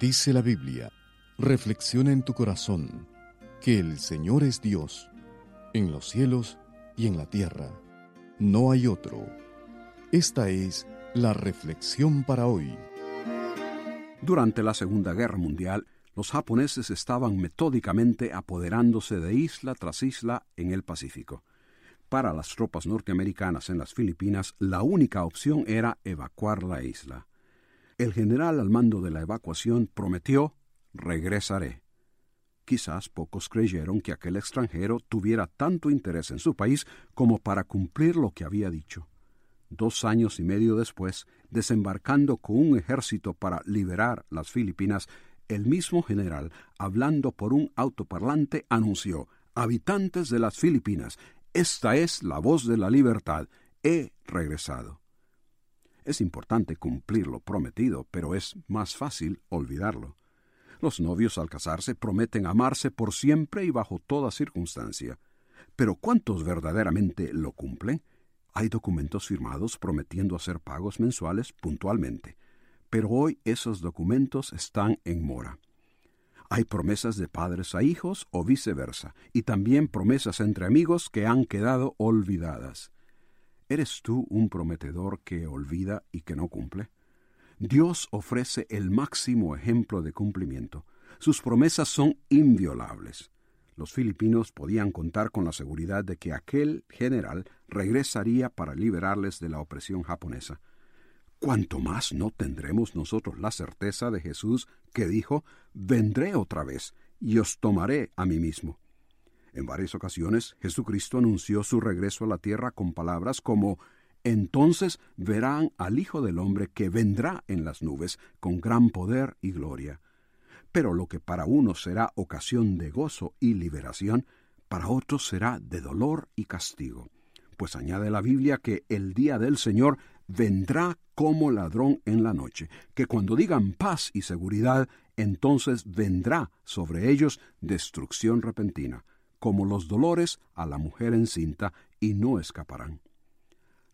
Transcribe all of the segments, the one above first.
Dice la Biblia, reflexiona en tu corazón que el Señor es Dios, en los cielos y en la tierra. No hay otro. Esta es la reflexión para hoy. Durante la Segunda Guerra Mundial, los japoneses estaban metódicamente apoderándose de isla tras isla en el Pacífico. Para las tropas norteamericanas en las Filipinas, la única opción era evacuar la isla. El general al mando de la evacuación prometió regresaré. Quizás pocos creyeron que aquel extranjero tuviera tanto interés en su país como para cumplir lo que había dicho. Dos años y medio después, desembarcando con un ejército para liberar las Filipinas, el mismo general, hablando por un autoparlante, anunció Habitantes de las Filipinas, esta es la voz de la libertad. He regresado. Es importante cumplir lo prometido, pero es más fácil olvidarlo. Los novios al casarse prometen amarse por siempre y bajo toda circunstancia. Pero ¿cuántos verdaderamente lo cumplen? Hay documentos firmados prometiendo hacer pagos mensuales puntualmente, pero hoy esos documentos están en mora. Hay promesas de padres a hijos o viceversa, y también promesas entre amigos que han quedado olvidadas. ¿Eres tú un prometedor que olvida y que no cumple? Dios ofrece el máximo ejemplo de cumplimiento. Sus promesas son inviolables. Los filipinos podían contar con la seguridad de que aquel general regresaría para liberarles de la opresión japonesa. ¿Cuánto más no tendremos nosotros la certeza de Jesús que dijo, vendré otra vez y os tomaré a mí mismo? En varias ocasiones Jesucristo anunció su regreso a la tierra con palabras como Entonces verán al Hijo del Hombre que vendrá en las nubes con gran poder y gloria. Pero lo que para unos será ocasión de gozo y liberación, para otros será de dolor y castigo. Pues añade la Biblia que el día del Señor vendrá como ladrón en la noche, que cuando digan paz y seguridad, entonces vendrá sobre ellos destrucción repentina como los dolores a la mujer encinta, y no escaparán.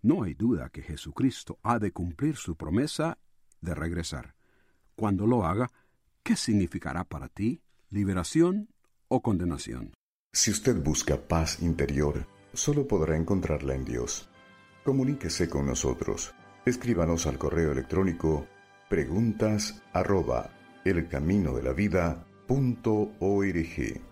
No hay duda que Jesucristo ha de cumplir su promesa de regresar. Cuando lo haga, ¿qué significará para ti? ¿Liberación o condenación? Si usted busca paz interior, solo podrá encontrarla en Dios. Comuníquese con nosotros. Escríbanos al correo electrónico preguntas arroba elcaminodelavida.org.